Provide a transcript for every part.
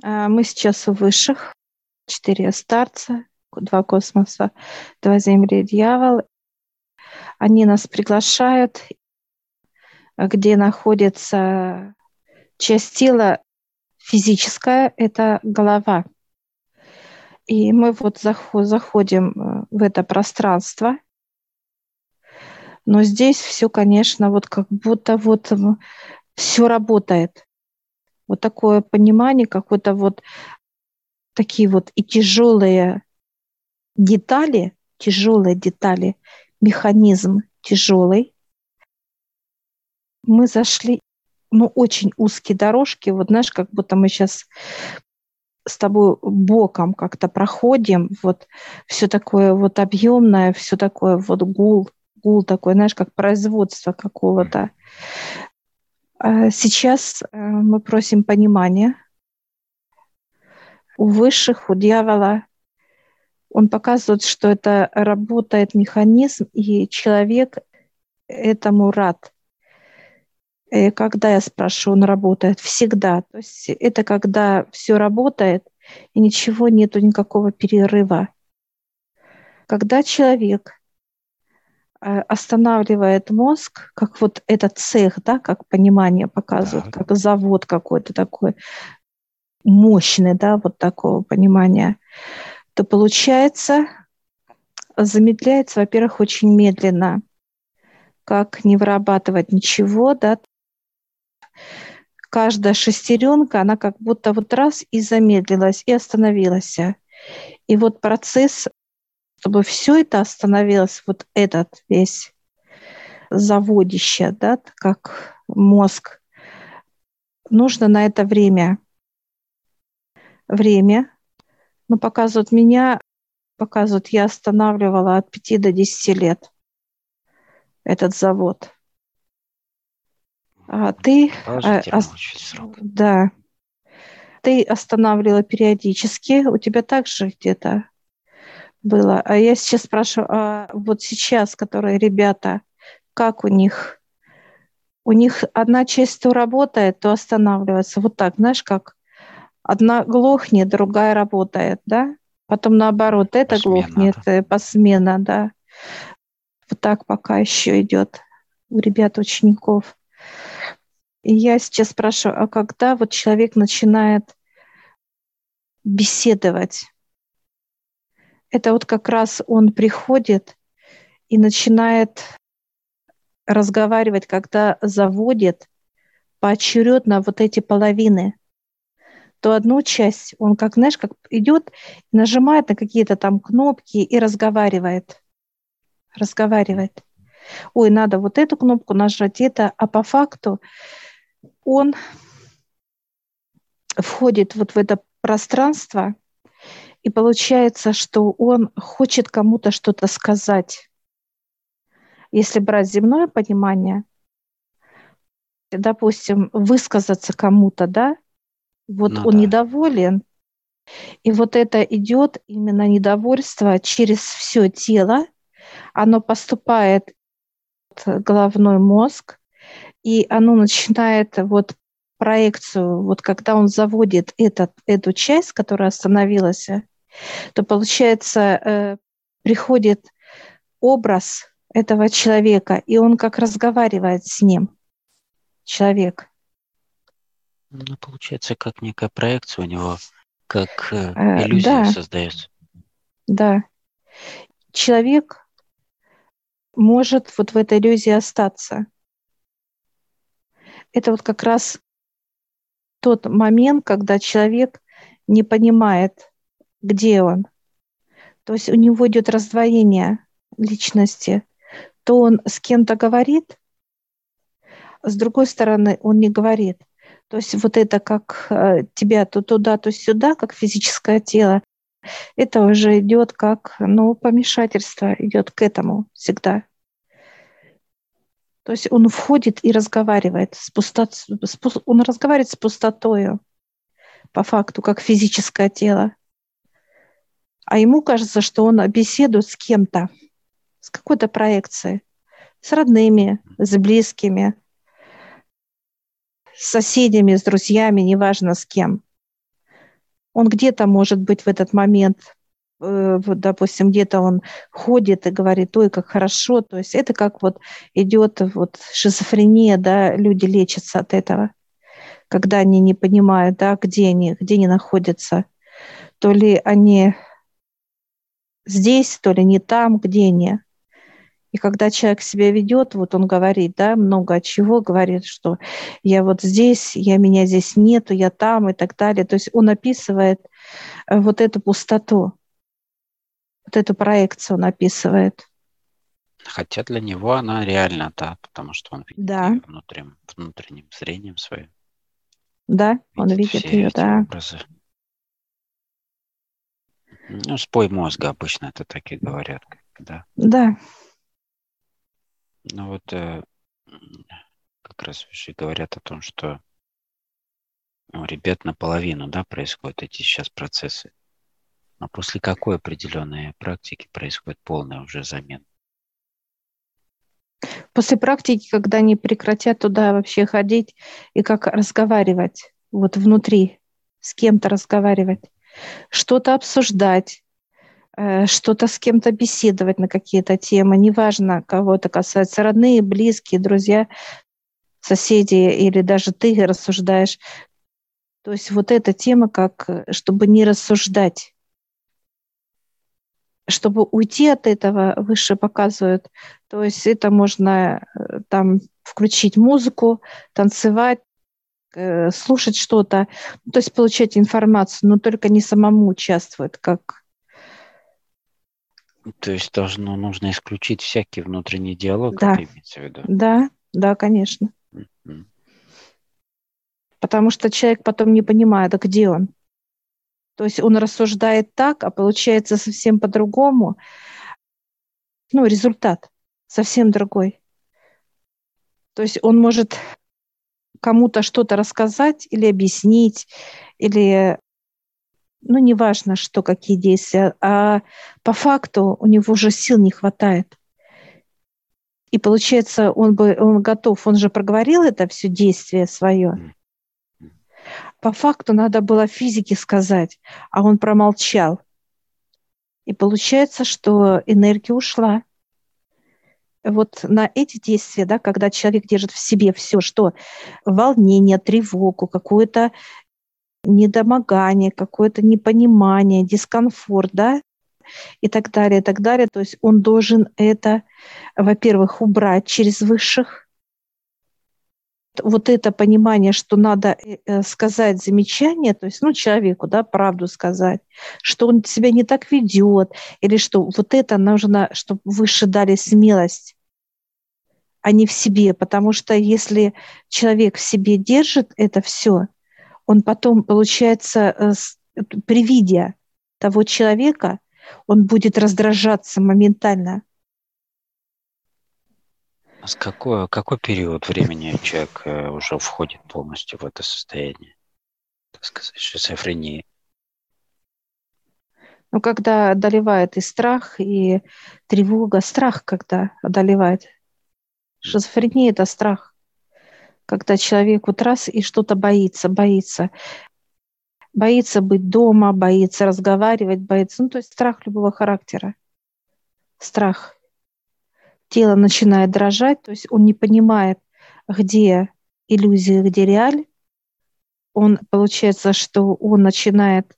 А, мы сейчас у высших. Четыре старца, два космоса, два земли, дьявол. Они нас приглашают, где находится часть тела физическая, это голова. И мы вот заходим э, в это пространство, но здесь все, конечно, вот как будто вот все работает. Вот такое понимание, какое-то вот такие вот и тяжелые детали, тяжелые детали, механизм тяжелый. Мы зашли, ну, очень узкие дорожки, вот знаешь, как будто мы сейчас с тобой боком как-то проходим, вот все такое вот объемное, все такое вот гул, гул такой, знаешь, как производство какого-то. А сейчас э, мы просим понимания у высших, у дьявола. Он показывает, что это работает механизм, и человек этому рад. И когда я спрашиваю, он работает всегда. То есть это когда все работает, и ничего нету, никакого перерыва. Когда человек останавливает мозг, как вот этот цех, да, как понимание показывает, да. как завод какой-то такой мощный, да, вот такого понимания, то получается, замедляется, во-первых, очень медленно, как не вырабатывать ничего, да, каждая шестеренка, она как будто вот раз и замедлилась, и остановилась. И вот процесс чтобы все это остановилось, вот этот весь заводище, да, как мозг, нужно на это время. Время. Ну, показывают меня, показывают, я останавливала от 5 до 10 лет этот завод. А ты... А, да. Ты останавливала периодически. У тебя также где-то было. А я сейчас спрашиваю, а вот сейчас, которые ребята, как у них? У них одна часть то работает, то останавливается. Вот так, знаешь, как одна глохнет, другая работает, да? Потом наоборот, это посмена, глохнет, да. Э, посмена, да. Вот так пока еще идет у ребят, учеников. И я сейчас спрашиваю, а когда вот человек начинает беседовать, это вот как раз он приходит и начинает разговаривать, когда заводит поочередно вот эти половины, то одну часть он как, знаешь, как идет нажимает на какие-то там кнопки и разговаривает. Разговаривает. Ой, надо вот эту кнопку нажать, это, а по факту он входит вот в это пространство, и получается, что он хочет кому-то что-то сказать. Если брать земное понимание, допустим, высказаться кому-то, да, вот ну, он да. недоволен, и вот это идет именно недовольство через все тело, оно поступает в головной мозг, и оно начинает вот проекцию, вот когда он заводит этот, эту часть, которая остановилась, то получается э, приходит образ этого человека, и он как разговаривает с ним, человек. Ну, получается, как некая проекция у него, как э, э иллюзия да. создается. Да. Человек может вот в этой иллюзии остаться. Это вот как раз тот момент, когда человек не понимает, где он. То есть у него идет раздвоение личности. То он с кем-то говорит, с другой стороны он не говорит. То есть вот это как э, тебя то туда, то сюда, как физическое тело, это уже идет как, ну, помешательство идет к этому всегда. То есть он входит и разговаривает с пустот... он разговаривает с пустотою по факту, как физическое тело а ему кажется, что он беседует с кем-то, с какой-то проекцией, с родными, с близкими, с соседями, с друзьями, неважно с кем. Он где-то, может быть, в этот момент, э, вот, допустим, где-то он ходит и говорит, ой, как хорошо. То есть это как вот идет вот шизофрения, да, люди лечатся от этого, когда они не понимают, да, где они, где они находятся. То ли они здесь, то ли не там, где они. И когда человек себя ведет, вот он говорит, да, много от чего, говорит, что я вот здесь, я меня здесь нету, я там и так далее. То есть он описывает э, вот эту пустоту, вот эту проекцию он описывает. Хотя для него она реальна, да, потому что он видит да. ее внутренним, внутренним зрением своим. Да, видит он видит ее, да. Образы. Ну, спой мозга обычно это так и говорят, да. Да. Ну вот э, как раз уже говорят о том, что у ребят наполовину, да, происходят эти сейчас процессы. А после какой определенной практики происходит полная уже замена? После практики, когда они прекратят туда вообще ходить и как разговаривать, вот внутри, с кем-то разговаривать, что-то обсуждать, Э, что-то с кем-то беседовать на какие-то темы, неважно, кого это касается, родные, близкие, друзья, соседи или даже ты рассуждаешь. То есть вот эта тема, как чтобы не рассуждать, чтобы уйти от этого, выше показывают, то есть это можно э, там включить музыку, танцевать, слушать что-то, то есть получать информацию, но только не самому участвовать, как то есть должно, нужно исключить всякий внутренний диалог, да. это имеется в виду? Да, да, конечно. Mm-hmm. Потому что человек потом не понимает, а где он. То есть он рассуждает так, а получается совсем по-другому. Ну, результат совсем другой. То есть он может кому-то что-то рассказать или объяснить, или ну, неважно, что, какие действия, а по факту у него уже сил не хватает. И получается, он бы он готов, он же проговорил это все действие свое. По факту надо было физике сказать, а он промолчал. И получается, что энергия ушла. Вот на эти действия, да, когда человек держит в себе все, что волнение, тревогу, какую-то недомогание, какое-то непонимание, дискомфорт, да, и так далее, и так далее. То есть он должен это, во-первых, убрать через высших. Вот это понимание, что надо э, э, сказать замечание, то есть, ну, человеку, да, правду сказать, что он себя не так ведет, или что вот это нужно, чтобы выше дали смелость, а не в себе, потому что если человек в себе держит это все, он потом, получается, э, при виде того человека, он будет раздражаться моментально. С какой, какой период времени человек э, уже входит полностью в это состояние, так сказать, шизофрении? Ну, когда одолевает и страх, и тревога, страх, когда одолевает. Шизофрения – это страх когда человек вот раз и что-то боится, боится. Боится быть дома, боится разговаривать, боится. Ну, то есть страх любого характера. Страх. Тело начинает дрожать, то есть он не понимает, где иллюзия, где реаль. Он, получается, что он начинает,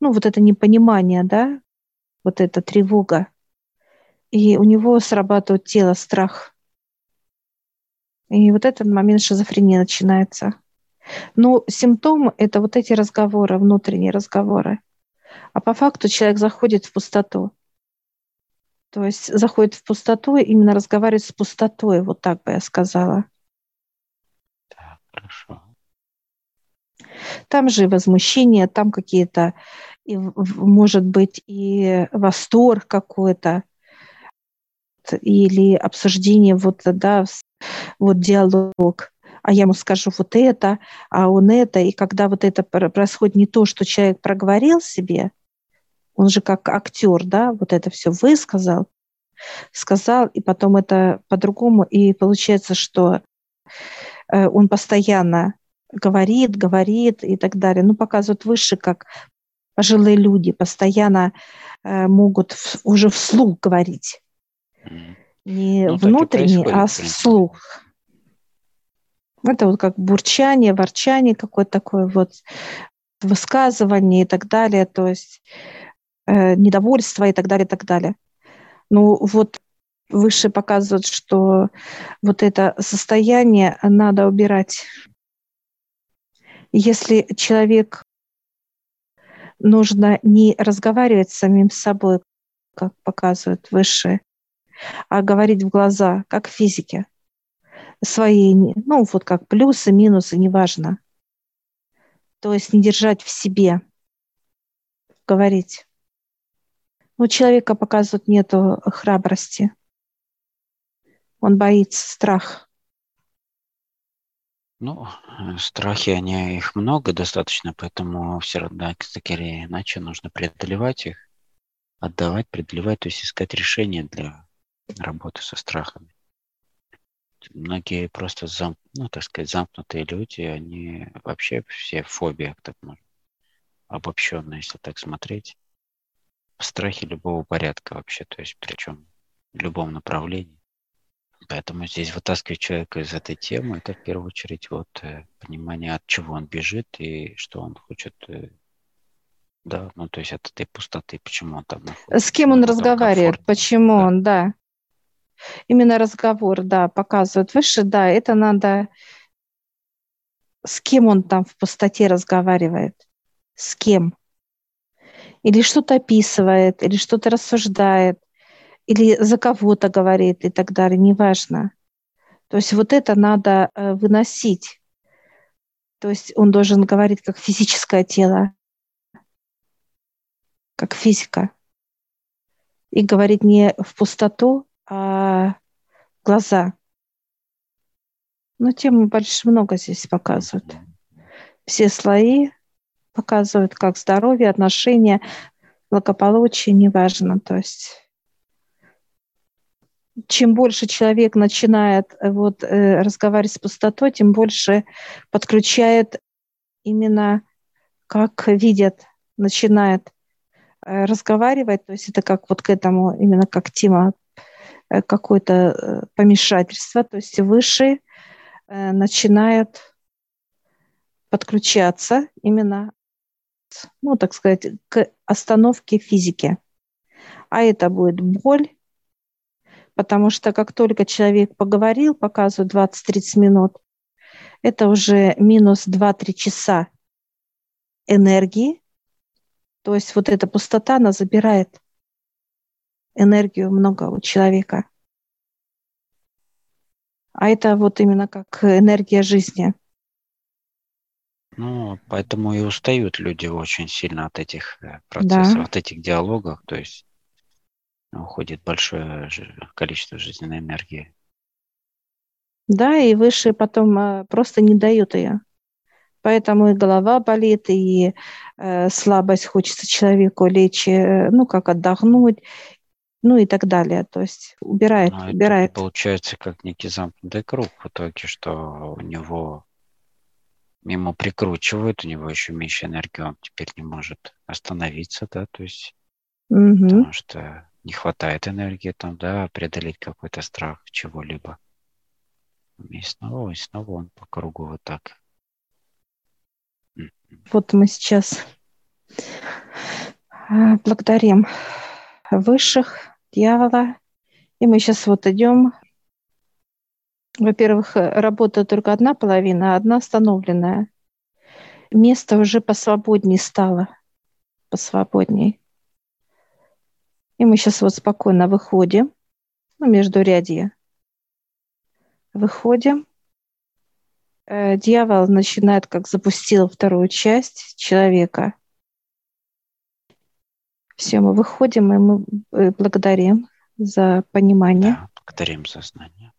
ну, вот это непонимание, да, вот эта тревога. И у него срабатывает тело, страх – и вот этот момент шизофрении начинается. Но симптом – это вот эти разговоры, внутренние разговоры. А по факту человек заходит в пустоту. То есть заходит в пустоту и именно разговаривает с пустотой, вот так бы я сказала. Так, хорошо. Там же возмущение, там какие-то, может быть, и восторг какой-то, или обсуждение вот, да, вот диалог, а я ему скажу вот это, а он это, и когда вот это происходит не то, что человек проговорил себе, он же как актер, да, вот это все высказал, сказал, и потом это по-другому, и получается, что э, он постоянно говорит, говорит и так далее. Ну, показывают выше, как пожилые люди постоянно э, могут уже вслух говорить. Не ну, внутренне, а вслух. Это вот как бурчание, ворчание какое-то такое вот высказывание и так далее, то есть э, недовольство и так далее, и так далее. Ну вот выше показывают, что вот это состояние надо убирать. Если человек нужно не разговаривать с самим собой, как показывают выше, а говорить в глаза, как в физике. Свои, ну вот как плюсы, минусы, неважно. То есть не держать в себе, говорить. У человека показывают нету храбрости. Он боится, страх. Ну, страхи, они, их много достаточно, поэтому все равно, скорее иначе нужно преодолевать их, отдавать, преодолевать, то есть искать решения для работы со страхами. Многие просто, зам, ну, так сказать, замкнутые люди, они вообще все в так можно, обобщенно, если так смотреть. Страхи любого порядка вообще, то есть причем в любом направлении. Поэтому здесь вытаскивать человека из этой темы, это в первую очередь вот э, понимание, от чего он бежит и что он хочет, э, да, ну то есть от этой пустоты, почему он там находится. С кем он разговаривает, почему да. он, да. Именно разговор, да, показывает выше, да, это надо, с кем он там в пустоте разговаривает, с кем. Или что-то описывает, или что-то рассуждает – или за кого-то говорит и так далее, неважно. То есть вот это надо э, выносить. То есть он должен говорить как физическое тело, как физика. И говорить не в пустоту, а в глаза. Но тем больше много здесь показывают. Все слои показывают, как здоровье, отношения, благополучие, неважно. То есть чем больше человек начинает э, вот, э, разговаривать с пустотой, тем больше подключает именно как видят, начинает э, разговаривать, то есть это как вот к этому, именно как тема какое-то помешательство, то есть выше начинает подключаться именно, ну, так сказать, к остановке физики. А это будет боль, потому что как только человек поговорил, показывают 20-30 минут, это уже минус 2-3 часа энергии, то есть вот эта пустота, она забирает энергию много у человека. А это вот именно как энергия жизни. Ну, поэтому и устают люди очень сильно от этих э, процессов, да. от этих диалогов. То есть уходит большое количество жизненной энергии. Да, и выше потом э, просто не дают ее. Поэтому и голова болит, и э, слабость хочется человеку лечь, э, ну, как отдохнуть, ну и так далее. То есть убирает, Но убирает. получается как некий замкнутый круг в итоге, что у него мимо прикручивают, у него еще меньше энергии, он теперь не может остановиться, да, то есть угу. потому что не хватает энергии там, да, преодолеть какой-то страх чего-либо. И снова, и снова он по кругу вот так. Вот мы сейчас а, благодарим высших, дьявола, и мы сейчас вот идем. Во-первых, работает только одна половина, а одна остановленная. Место уже посвободнее стало, посвободней. И мы сейчас вот спокойно выходим, ну, между рядья. Выходим. Э, дьявол начинает, как запустил вторую часть человека. Все, мы выходим, и мы э, благодарим за понимание. Да, благодарим за знание.